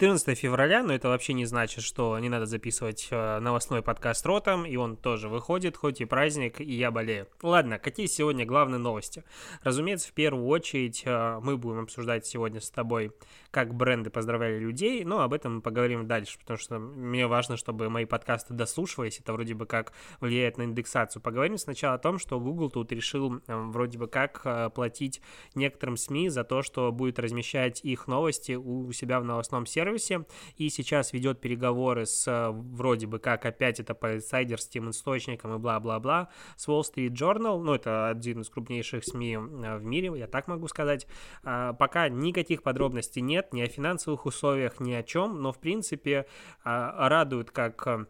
14 февраля, но это вообще не значит, что не надо записывать э, новостной подкаст ротом, и он тоже выходит, хоть и праздник, и я болею. Ладно, какие сегодня главные новости? Разумеется, в первую очередь э, мы будем обсуждать сегодня с тобой, как бренды поздравляли людей, но об этом мы поговорим дальше, потому что мне важно, чтобы мои подкасты дослушивались, это вроде бы как влияет на индексацию. Поговорим сначала о том, что Google тут решил э, вроде бы как э, платить некоторым СМИ за то, что будет размещать их новости у себя в новостном сервисе, и сейчас ведет переговоры с э, вроде бы как опять это по инсайдерским источникам и бла-бла-бла, с Wall Street Journal, ну это один из крупнейших СМИ э, в мире, я так могу сказать. Пока никаких подробностей нет, ни о финансовых условиях, ни о чем, но в принципе а, радует как э,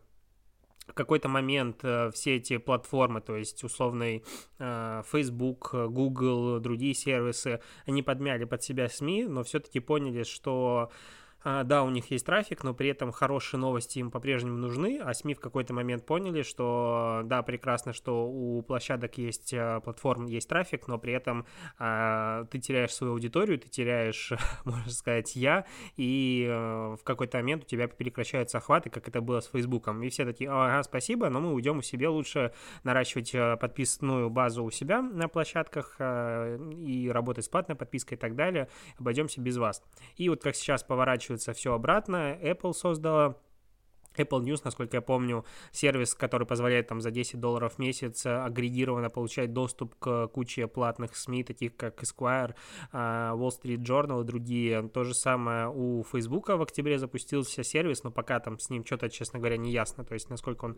в какой-то момент все эти платформы, то есть условный Facebook, Google, другие сервисы, они подмяли под себя СМИ, но все-таки поняли, что да, у них есть трафик, но при этом хорошие новости им по-прежнему нужны, а СМИ в какой-то момент поняли, что да, прекрасно, что у площадок есть а, платформ, есть трафик, но при этом а, ты теряешь свою аудиторию, ты теряешь, можно сказать, я, и а, в какой-то момент у тебя прекращаются охваты, как это было с Фейсбуком, и все такие, ага, спасибо, но мы уйдем у себя лучше наращивать подписную базу у себя на площадках а, и работать с платной подпиской и так далее, обойдемся без вас. И вот как сейчас поворачивается поворачивается все обратно. Apple создала Apple News, насколько я помню, сервис, который позволяет там за 10 долларов в месяц агрегированно получать доступ к куче платных СМИ, таких как Esquire, а, Wall Street Journal и другие. То же самое у Facebook в октябре запустился сервис, но пока там с ним что-то, честно говоря, не ясно, то есть насколько он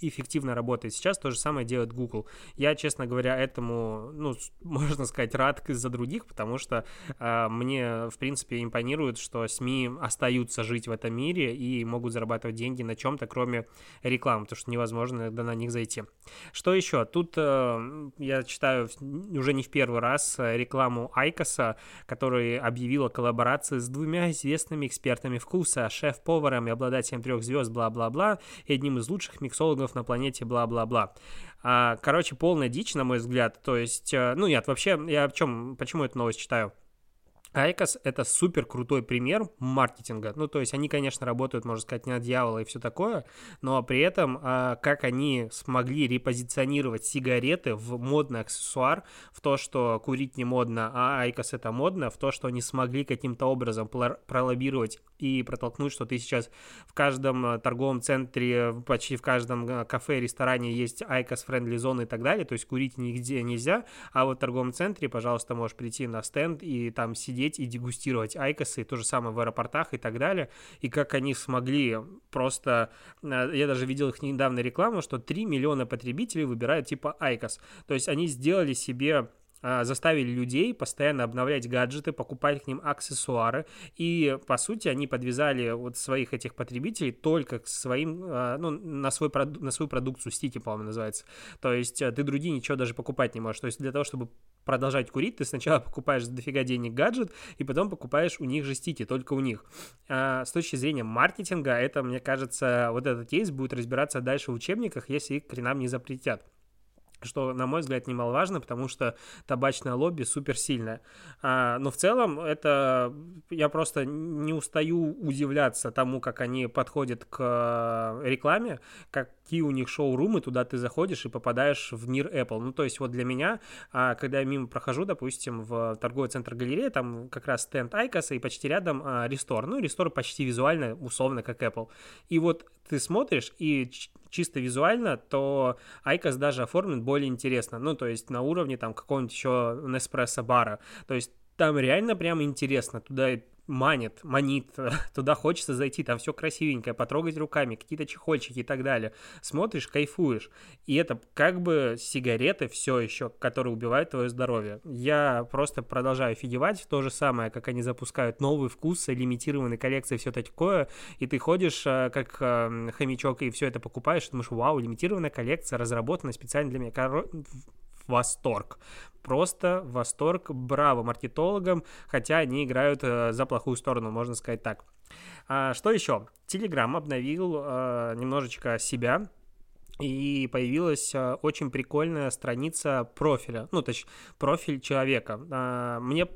эффективно работает. Сейчас то же самое делает Google. Я, честно говоря, этому, ну, можно сказать, рад из-за других, потому что э, мне, в принципе, импонирует, что СМИ остаются жить в этом мире и могут зарабатывать деньги на чем-то, кроме рекламы, потому что невозможно иногда на них зайти. Что еще? Тут э, я читаю уже не в первый раз рекламу IQOS а, который объявила коллаборации с двумя известными экспертами вкуса, шеф-поваром и обладателем трех звезд, бла-бла-бла, и одним из лучших миксологов миллионов на планете, бла-бла-бла. А, короче, полная дичь, на мой взгляд. То есть, э, ну нет, вообще, я о чем, почему эту новость читаю? IQOS — это супер крутой пример маркетинга. Ну, то есть они, конечно, работают, можно сказать, не на дьявола и все такое, но при этом а, как они смогли репозиционировать сигареты в модный аксессуар, в то, что курить не модно, а IQOS — это модно, в то, что они смогли каким-то образом пролоббировать и протолкнуть, что ты сейчас в каждом а, торговом центре, почти в каждом а, кафе, ресторане есть IQOS friendly зоны и так далее, то есть курить нигде нельзя, а вот в торговом центре, пожалуйста, можешь прийти на стенд и там сидеть и дегустировать айкосы, то же самое в аэропортах и так далее, и как они смогли просто, э, я даже видел их недавно рекламу, что 3 миллиона потребителей выбирают типа айкос, то есть они сделали себе заставили людей постоянно обновлять гаджеты, покупать к ним аксессуары, и, по сути, они подвязали вот своих этих потребителей только к своим, а, ну, на, свой, на свою продукцию, стики, по-моему, называется. То есть э, ты другие ничего даже покупать не можешь. То есть для того, чтобы продолжать курить, ты сначала покупаешь за дофига денег гаджет, и потом покупаешь у них же стики, только у них. А с точки зрения маркетинга, это, мне кажется, вот этот кейс будет разбираться дальше в учебниках, если их к хренам не запретят что, на мой взгляд, немаловажно, потому что табачное лобби суперсильное. А, но в целом это я просто не устаю удивляться тому, как они подходят к рекламе, какие у них шоу-румы, туда ты заходишь и попадаешь в мир Apple. Ну, то есть вот для меня, а, когда я мимо прохожу, допустим, в торговый центр галереи, там как раз стенд Айкоса и почти рядом а, Рестор. Ну, Рестор почти визуально, условно, как Apple. И вот ты смотришь, и чисто визуально, то IQOS даже оформлен более интересно. Ну, то есть на уровне там какого-нибудь еще Nespresso бара. То есть там реально прям интересно. Туда манит, манит, туда хочется зайти, там все красивенькое, потрогать руками, какие-то чехольчики и так далее. Смотришь, кайфуешь. И это как бы сигареты все еще, которые убивают твое здоровье. Я просто продолжаю офигевать, то же самое, как они запускают новый вкус, лимитированные коллекции, все такое, и ты ходишь э, как эм, хомячок и все это покупаешь, думаешь, вау, лимитированная коллекция, разработана специально для меня восторг просто восторг, браво маркетологам, хотя они играют э, за плохую сторону, можно сказать так. А, что еще? Телеграм обновил э, немножечко себя, и появилась э, очень прикольная страница профиля, ну, точнее, профиль человека. А, мне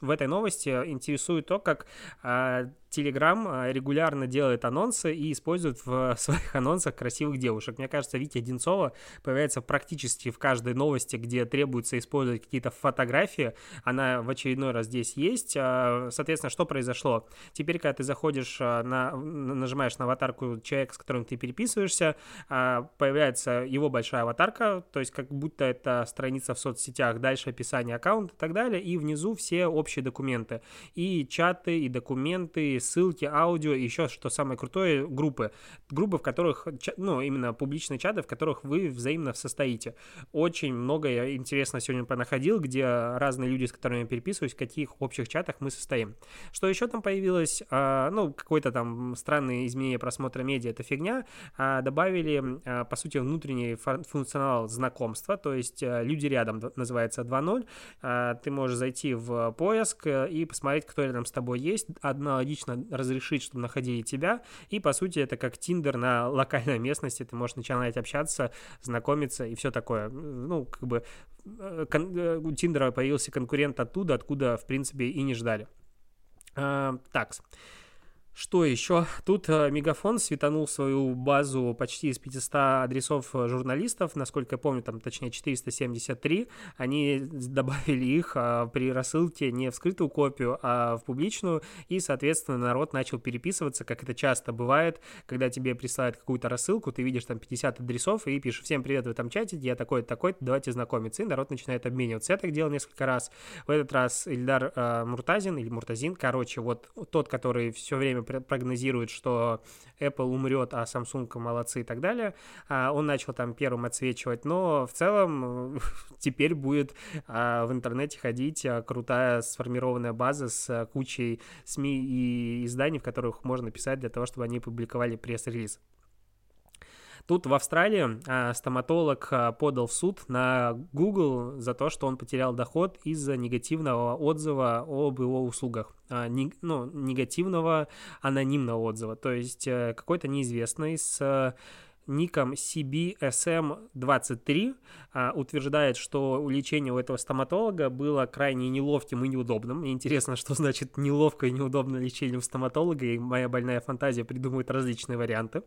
в этой новости интересует то, как а, А, регулярно делает анонсы и использует в своих анонсах красивых девушек. Мне кажется, Витя Одинцова появляется практически в каждой новости, где требуется использовать какие-то фотографии. Она в очередной раз здесь есть. А, соответственно, что произошло? Теперь, когда ты заходишь, а, на, нажимаешь на аватарку человека, с которым ты переписываешься, появляется его большая аватарка, то есть как будто это страница в соцсетях, дальше описание аккаунта и так далее, и внизу все общие документы. И чаты, и документы, ссылки, аудио, еще, что самое крутое, группы. Группы, в которых, ну, именно публичные чаты, в которых вы взаимно состоите. Очень много я интересно сегодня понаходил, где разные люди, с которыми я переписываюсь, в каких общих чатах мы состоим. Что еще там появилось? А, ну, какой-то там странный изменение просмотра медиа, это фигня. А, добавили, а, по сути, внутренний функционал знакомства, то есть люди рядом называется 2.0. А, ты можешь зайти в поиск и посмотреть, кто рядом с тобой есть. Аналогично разрешить, чтобы находили тебя. И, по сути, это как Тиндер на локальной местности. Ты можешь начинать общаться, знакомиться и все такое. Ну, как бы э, э, у Тиндера появился конкурент оттуда, откуда, в принципе, и не ждали. А, так. Что еще? Тут э, Мегафон светанул свою базу почти из 500 адресов э, журналистов, насколько я помню, там точнее 473. Они добавили их а, при рассылке не в скрытую копию, а в публичную, и, соответственно, народ начал переписываться, как это часто бывает, когда тебе присылают какую-то рассылку, ты видишь там 50 адресов и пишешь «Всем привет в этом чате, я такой-то, такой-то, давайте знакомиться», и народ начинает обмениваться. Я так делал несколько раз. В этот раз Ильдар э, Муртазин или Муртазин, короче, вот тот, который все время прогнозирует, что Apple умрет, а Samsung молодцы и так далее. А, он начал там первым отсвечивать, но в целом теперь будет а, в интернете ходить а, крутая сформированная база с кучей СМИ и изданий, в которых можно писать для того, чтобы они публиковали пресс-релиз. Тут в Австралии а, стоматолог а, подал в суд на Google за то, что он потерял доход из-за негативного отзыва об его услугах. А, ну, негативного анонимного отзыва. То есть э, какой-то неизвестный с ником CBSM23 а, утверждает, что лечение у этого стоматолога было крайне неловким и неудобным. И интересно, что значит неловкое и неудобное лечение у стоматолога, и моя больная фантазия придумывает различные варианты.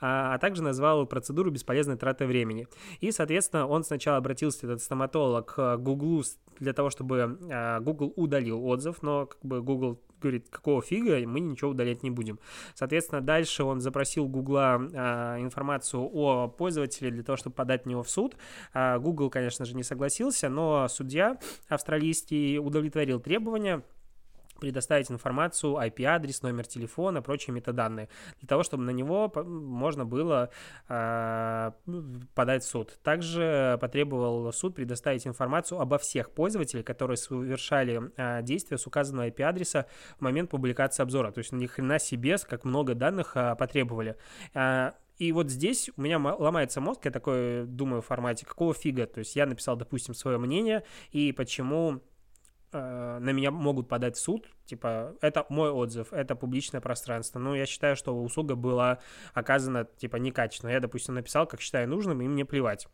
А, а также назвал процедуру бесполезной тратой времени. И, соответственно, он сначала обратился, этот стоматолог, к Google для того, чтобы а, Google удалил отзыв, но как бы Google говорит, какого фига, мы ничего удалять не будем. Соответственно, дальше он запросил Гугла а, информацию о пользователе для того, чтобы подать на него в суд. А, Google, конечно же, не согласился, но судья австралийский удовлетворил требования предоставить информацию, IP-адрес, номер телефона, прочие метаданные, для того, чтобы на него можно было э, подать в суд. Также потребовал суд предоставить информацию обо всех пользователях, которые совершали э, действия с указанного IP-адреса в момент публикации обзора. То есть ни хрена себе, как много данных э, потребовали. Э, и вот здесь у меня ломается мозг, я такой думаю в формате, какого фига? То есть я написал, допустим, свое мнение, и почему Э, на меня могут подать в суд, типа, это мой отзыв, это публичное пространство. Но я считаю, что услуга была оказана, типа, некачественно. Я, допустим, написал, как считаю нужным, и мне плевать.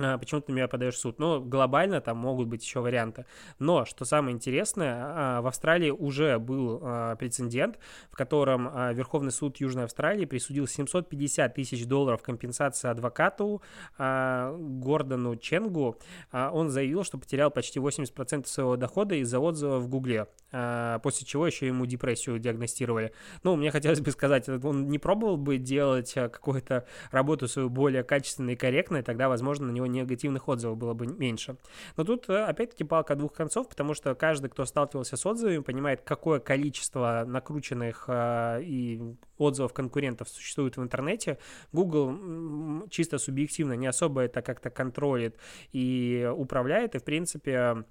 А, почему ты меня подаешь в суд. Но глобально там могут быть еще варианты. Но, что самое интересное, а, в Австралии уже был а, прецедент, в котором Верховный суд Южной Австралии присудил 750 тысяч долларов компенсации адвокату Гордону Ченгу. Он заявил, что потерял почти 80% своего дохода из-за отзыва в Гугле, после чего еще ему депрессию диагностировали. Ну, мне хотелось бы сказать, он не пробовал бы делать какую-то работу свою более качественной и корректной, тогда, возможно, на него негативных отзывов было бы меньше. Но тут, э, опять-таки, палка двух концов, потому что каждый, кто сталкивался с отзывами, понимает, какое количество накрученных э, и отзывов конкурентов существует в интернете. Google чисто субъективно не особо это как-то контролит и управляет, и, в принципе,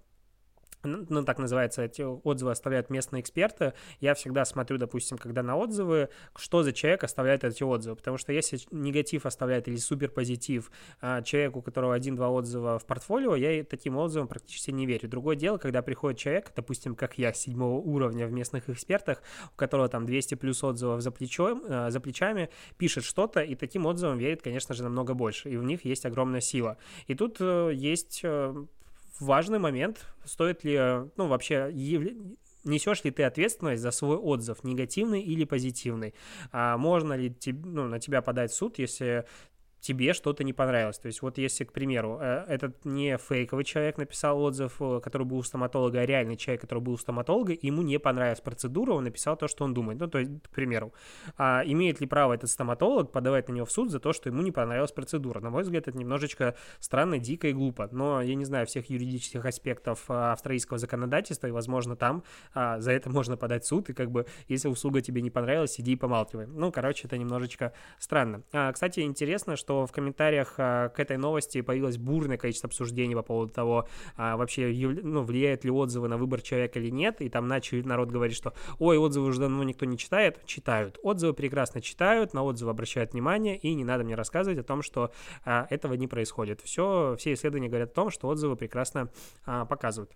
ну, так называется, эти отзывы оставляют местные эксперты, я всегда смотрю, допустим, когда на отзывы, что за человек оставляет эти отзывы, потому что если негатив оставляет или супер позитив а, человеку, у которого один-два отзыва в портфолио, я таким отзывам практически не верю. Другое дело, когда приходит человек, допустим, как я, седьмого уровня в местных экспертах, у которого там 200 плюс отзывов за, плечом, а, за плечами, пишет что-то, и таким отзывам верит, конечно же, намного больше, и в них есть огромная сила. И тут э, есть э, важный момент, стоит ли, ну, вообще, несешь ли ты ответственность за свой отзыв, негативный или позитивный? А можно ли ну, на тебя подать в суд, если тебе что-то не понравилось. То есть вот если, к примеру, э, этот не фейковый человек написал отзыв, э, который был у стоматолога, а реальный человек, который был у стоматолога, ему не понравилась процедура, он написал то, что он думает. Ну, то есть, к примеру, а имеет ли право этот стоматолог подавать на него в суд за то, что ему не понравилась процедура? На мой взгляд, это немножечко странно, дико и глупо. Но я не знаю всех юридических аспектов а, австралийского законодательства, и, возможно, там а, за это можно подать в суд, и как бы, если услуга тебе не понравилась, сиди и помалкивай. Ну, короче, это немножечко странно. А, кстати, интересно, что что в комментариях а, к этой новости появилось бурное количество обсуждений по поводу того, а, вообще ну, влияют ли отзывы на выбор человека или нет, и там начали народ говорить, что ой, отзывы уже давно никто не читает, читают. Отзывы прекрасно читают, на отзывы обращают внимание, и не надо мне рассказывать о том, что а, этого не происходит. Все, все исследования говорят о том, что отзывы прекрасно показывают.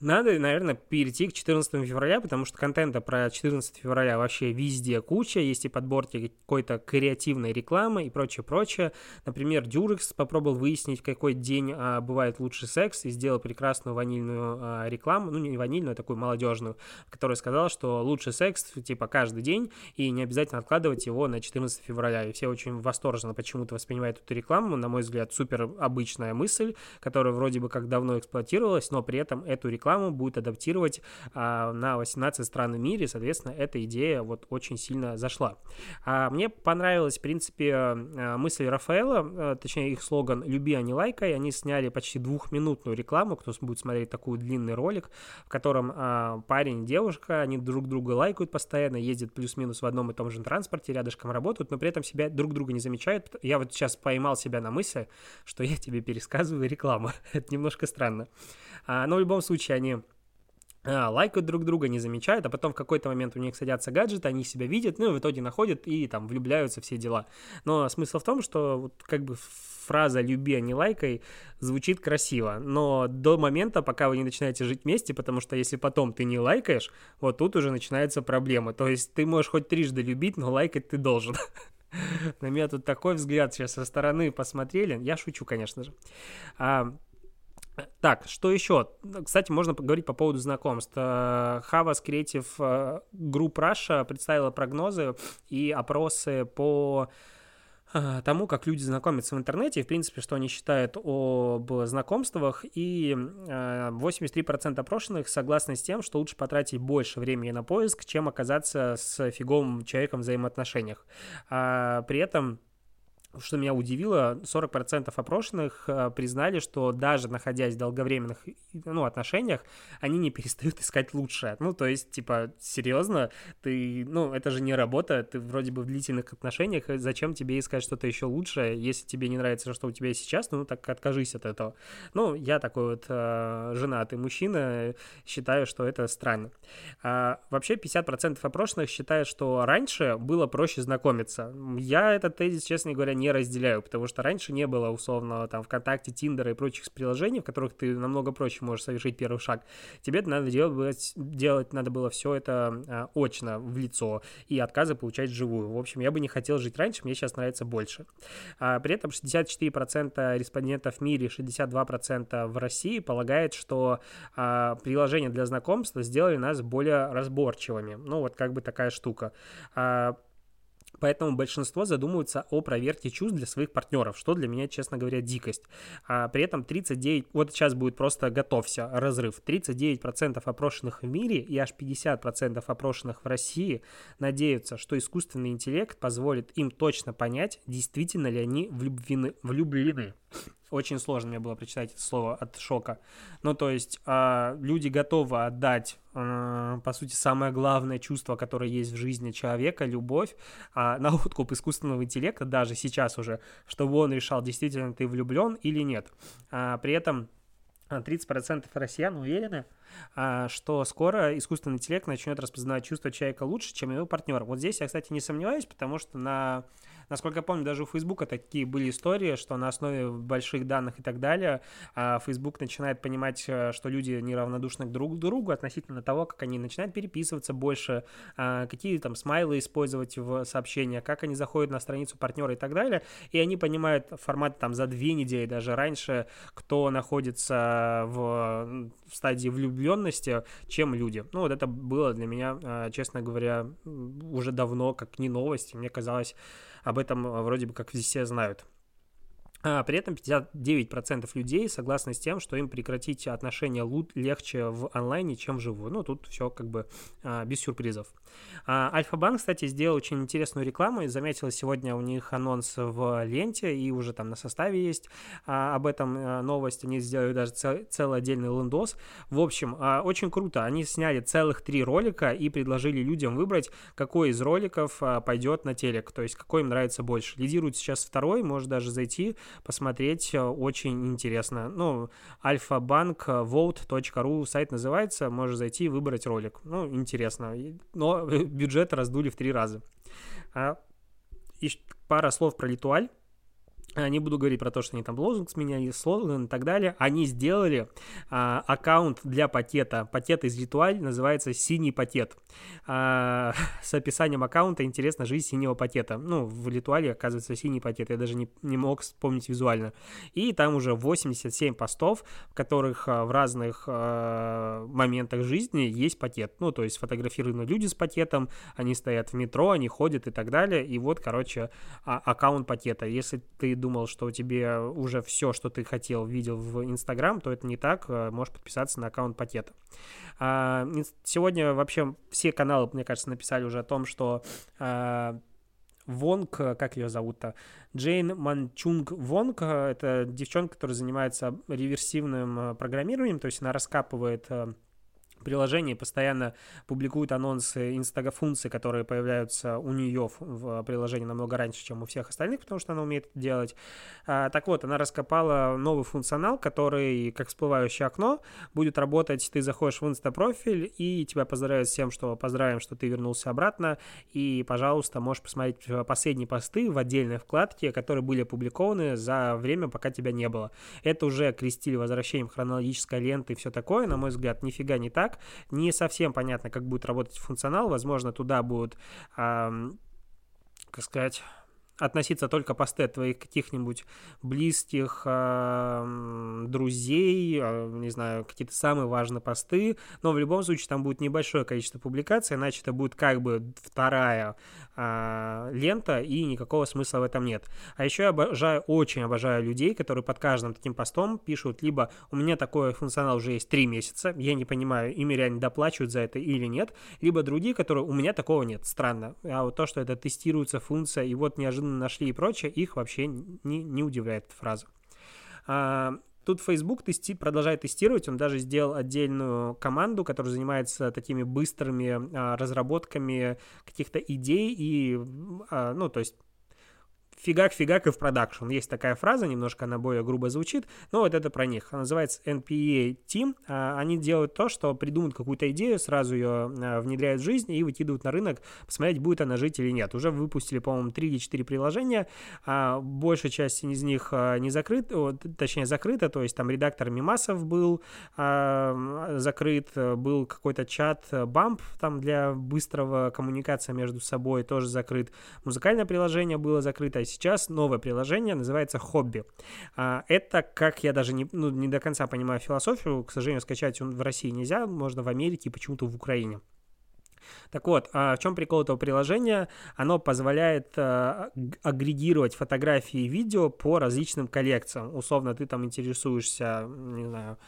Надо, наверное, перейти к 14 февраля, потому что контента про 14 февраля вообще везде куча, есть и подборки какой-то креативной рекламы и прочее-прочее. Например, Дюрекс попробовал выяснить, какой день а, бывает лучший секс, и сделал прекрасную ванильную а, рекламу, ну не ванильную, а такую молодежную, которая сказала, что лучший секс типа каждый день, и не обязательно откладывать его на 14 февраля. И все очень восторженно почему-то воспринимают эту рекламу, на мой взгляд, супер обычная мысль, которая вроде бы как давно эксплуатировалась, но при этом эту рекламу рекламу будет адаптировать а, на 18 стран в мире, соответственно, эта идея вот очень сильно зашла. А, мне понравилась, в принципе, а, мысль Рафаэла, точнее их слоган «Люби, а не лайкай», они сняли почти двухминутную рекламу, кто будет смотреть такой длинный ролик, в котором парень и девушка, они друг друга лайкают постоянно, ездят плюс-минус в одном и том же транспорте, рядышком работают, но при этом себя друг друга не замечают. Я вот сейчас поймал себя на мысли, что я тебе пересказываю рекламу. Это немножко странно. Но в любом случае они а, лайкают друг друга, не замечают, а потом в какой-то момент у них садятся гаджеты, они себя видят, ну и в итоге находят и там влюбляются, все дела. Но смысл в том, что вот как бы фраза «люби, а не лайкай» звучит красиво, но до момента, пока вы не начинаете жить вместе, потому что если потом ты не лайкаешь, вот тут уже начинается проблема. То есть ты можешь хоть трижды любить, но лайкать ты должен. На меня тут такой взгляд сейчас со стороны посмотрели. Я шучу, конечно же. Так, что еще? Кстати, можно поговорить по поводу знакомств. Э, Havas Creative э, Group Russia представила прогнозы и опросы по э, тому, как люди знакомятся в интернете, в принципе, что они считают об знакомствах, и 83% опрошенных согласны с тем, что лучше потратить больше времени на поиск, чем оказаться с фиговым человеком в взаимоотношениях. А при этом что меня удивило, 40% опрошенных э, признали, что даже находясь в долговременных ну, отношениях, они не перестают искать лучшее. Ну, то есть, типа, серьезно, ты, ну, это же не работа, ты вроде бы в длительных отношениях, зачем тебе искать что-то еще лучшее, если тебе не нравится, что у тебя сейчас, ну, так откажись от этого. Ну, я такой вот э, женатый мужчина, считаю, что это странно. А, вообще, 50% опрошенных считают, что раньше было проще знакомиться. Я этот тезис, честно говоря, не не разделяю, потому что раньше не было условно там ВКонтакте, Тиндера и прочих приложений, в которых ты намного проще можешь совершить первый шаг. Тебе надо делать, делать надо было все это а, очно, в лицо, и отказы получать живую. В общем, я бы не хотел жить раньше, мне сейчас нравится больше. А, при этом 64% респондентов в мире, 62% в России полагает, что а, приложения для знакомства сделали нас более разборчивыми. Ну, вот как бы такая штука. Поэтому большинство задумываются о проверке чувств для своих партнеров, что для меня, честно говоря, дикость. А при этом 39, вот сейчас будет просто готовься, разрыв. 39% опрошенных в мире и аж 50% опрошенных в России надеются, что искусственный интеллект позволит им точно понять, действительно ли они влюблены. влюблены очень сложно мне было прочитать это слово от шока. Ну, то есть э, люди готовы отдать, э, по сути, самое главное чувство, которое есть в жизни человека, любовь, э, на откуп искусственного интеллекта, даже сейчас уже, чтобы он решал, действительно ты влюблен или нет. А, при этом 30% россиян уверены, а, что скоро искусственный интеллект начнет распознавать чувства человека лучше, чем его партнер. Вот здесь я, кстати, не сомневаюсь, потому что на Насколько я помню, даже у Фейсбука такие были истории, что на основе больших данных и так далее а, Facebook начинает понимать, э, что люди неравнодушны друг к другу относительно того, как они начинают переписываться больше, а, какие там смайлы использовать в сообщениях, как они заходят на страницу партнера и так далее, и они понимают формат там за две недели, даже раньше, кто находится в, в стадии влюбленности, чем люди. Ну вот это было для меня, а, честно говоря, уже давно как не новость, мне казалось, об этом э, вроде бы как все знают. А при этом 59% людей согласны с тем, что им прекратить отношения легче в онлайне, чем вживую. Ну, тут все как бы а, без сюрпризов. А, Альфа-банк, кстати, сделал очень интересную рекламу. И заметила сегодня у них анонс в ленте, и уже там на составе есть об этом новость. Они сделали даже цел, целый отдельный лендос. В общем, очень круто. Они сняли целых три ролика и предложили людям выбрать, какой из роликов пойдет на телек, то есть какой им нравится больше. Лидирует сейчас второй, может даже зайти посмотреть, э, очень интересно. Ну, альфа-банк vote.ru сайт называется, можешь зайти и выбрать ролик. Ну, интересно. Но бюджет раздули в три раза. А, и пара слов про Литуаль. Не буду говорить про то, что они там лозунг сменяли, слоган и так далее. Они сделали а, аккаунт для пакета. Пакет из Ритуаль называется «Синий пакет». А, с описанием аккаунта «Интересно жизнь синего пакета». Ну, в Ритуале, оказывается, синий пакет. Я даже не, не мог вспомнить визуально. И там уже 87 постов, в которых а, в разных а, моментах жизни есть пакет. Ну, то есть фотографированы люди с пакетом, они стоят в метро, они ходят и так далее. И вот, короче, а, аккаунт пакета. Если ты думал, что у тебя уже все, что ты хотел, видел в Инстаграм, то это не так. Э, можешь подписаться на аккаунт пакета. А, сегодня вообще все каналы, мне кажется, написали уже о том, что а, Вонг, как ее зовут-то? Джейн Манчунг Вонг, это девчонка, которая занимается реверсивным э, программированием, то есть она раскапывает э, приложении постоянно публикуют анонсы инстага-функций, которые появляются у нее в приложении намного раньше, чем у всех остальных, потому что она умеет это делать. А, так вот, она раскопала новый функционал, который, как всплывающее окно, будет работать. Ты заходишь в инста-профиль, и тебя поздравляют с тем, что поздравим, что ты вернулся обратно, и, пожалуйста, можешь посмотреть последние посты в отдельной вкладке, которые были опубликованы за время, пока тебя не было. Это уже крестили возвращением хронологической ленты и все такое, на мой взгляд, нифига не так. Не совсем понятно, как будет работать функционал. Возможно, туда будут, эм, как сказать относиться только посты от твоих каких-нибудь близких э, друзей, э, не знаю, какие-то самые важные посты, но в любом случае там будет небольшое количество публикаций, иначе это будет как бы вторая э, лента, и никакого смысла в этом нет. А еще я обожаю, очень обожаю людей, которые под каждым таким постом пишут, либо у меня такой функционал уже есть три месяца, я не понимаю, ими реально доплачивают за это или нет, либо другие, которые у меня такого нет, странно. А вот то, что это тестируется функция, и вот неожиданно неожиданно нашли и прочее, их вообще не, не удивляет эта фраза. А, Тут Facebook тести, продолжает тестировать, он даже сделал отдельную команду, которая занимается такими быстрыми а, разработками каких-то идей и, а, ну, то есть фигак-фигак и в продакшн. Есть такая фраза, немножко она более грубо звучит, но вот это про них. Она называется NPE Team. А, они делают то, что придумают какую-то идею, сразу ее а, внедряют в жизнь и выкидывают на рынок, посмотреть, будет она жить или нет. Уже выпустили, по-моему, 3 или 4 приложения. А, большая часть из них не закрыта, точнее закрыта, то есть там редактор мемасов был закрыт, был какой-то чат Bump там для быстрого коммуникации между собой тоже закрыт. Музыкальное приложение было закрыто, сейчас новое приложение, называется «Хобби». А, это, как я даже не, ну, не до конца понимаю философию, к сожалению, скачать в России нельзя, можно в Америке и почему-то в Украине. Так вот, а в чем прикол этого приложения? Оно позволяет э, агрегировать фотографии и видео по различным коллекциям. Условно, ты там интересуешься, не знаю,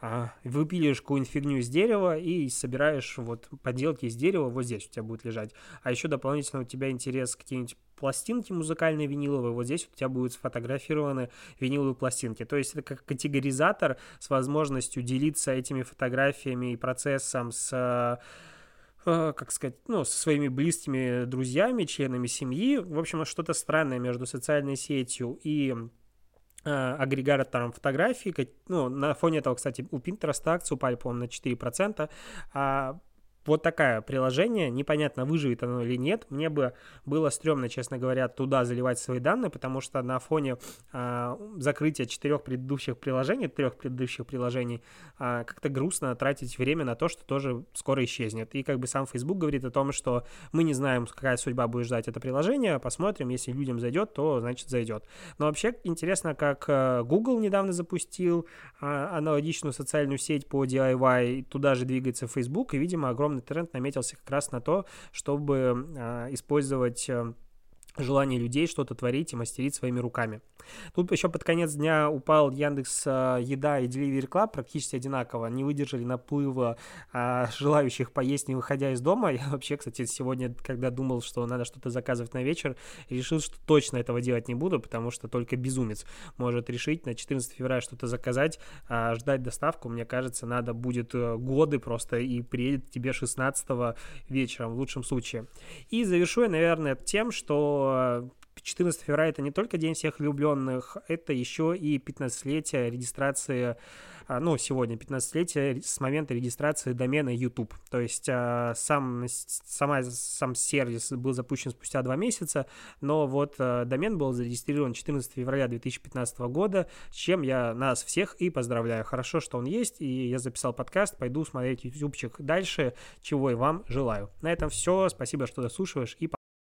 а, выпиливаешь какую-нибудь фигню из дерева и собираешь вот поделки из дерева, вот здесь у тебя будет лежать. А еще дополнительно у тебя интерес какие-нибудь пластинки музыкальные виниловые, вот здесь у тебя будут сфотографированы виниловые пластинки. То есть это как категоризатор с возможностью делиться этими фотографиями и процессом с э, как сказать, ну, со своими близкими друзьями, членами семьи. В общем, что-то странное между социальной сетью и агрегатором фотографий. Ну, на фоне этого, кстати, у Pinterest акции упали, по-моему, на 4%. А вот такое приложение, непонятно, выживет оно или нет. Мне бы было стрёмно, честно говоря, туда заливать свои данные, потому что на фоне а, закрытия четырех предыдущих приложений, трех предыдущих приложений, а, как-то грустно тратить время на то, что тоже скоро исчезнет. И как бы сам Facebook говорит о том, что мы не знаем, какая судьба будет ждать это приложение, посмотрим, если людям зайдет, то значит зайдет. Но вообще интересно, как э, Google недавно запустил а, аналогичную социальную сеть по DIY, туда же двигается Facebook, и, видимо, огромное огромный тренд наметился как раз на то, чтобы а, использовать э, желание людей что-то творить и мастерить своими руками. Тут еще под конец дня упал Яндекс э, Еда и Delivery Club практически одинаково. Не выдержали наплыва а, желающих поесть, не выходя из дома. Я вообще, кстати, сегодня, когда думал, что надо что-то заказывать на вечер, решил, что точно этого делать не буду, потому что только безумец может решить на 14 февраля что-то заказать, а ждать доставку, мне кажется, надо будет э, годы просто, и приедет тебе 16 вечером в лучшем случае. И завершу я, наверное, тем, что 14 февраля это не только День всех влюбленных, это еще и 15-летие регистрации, а, ну, сегодня 15-летие с момента регистрации домена YouTube. То есть а, сам, сама, сам сервис был запущен спустя два месяца, но вот а, домен был зарегистрирован 14 февраля 2015 года, с чем я нас всех и поздравляю. Хорошо, что он есть, и я записал подкаст, пойду смотреть ютубчик дальше, чего и вам желаю. На этом все, спасибо, что дослушиваешь, и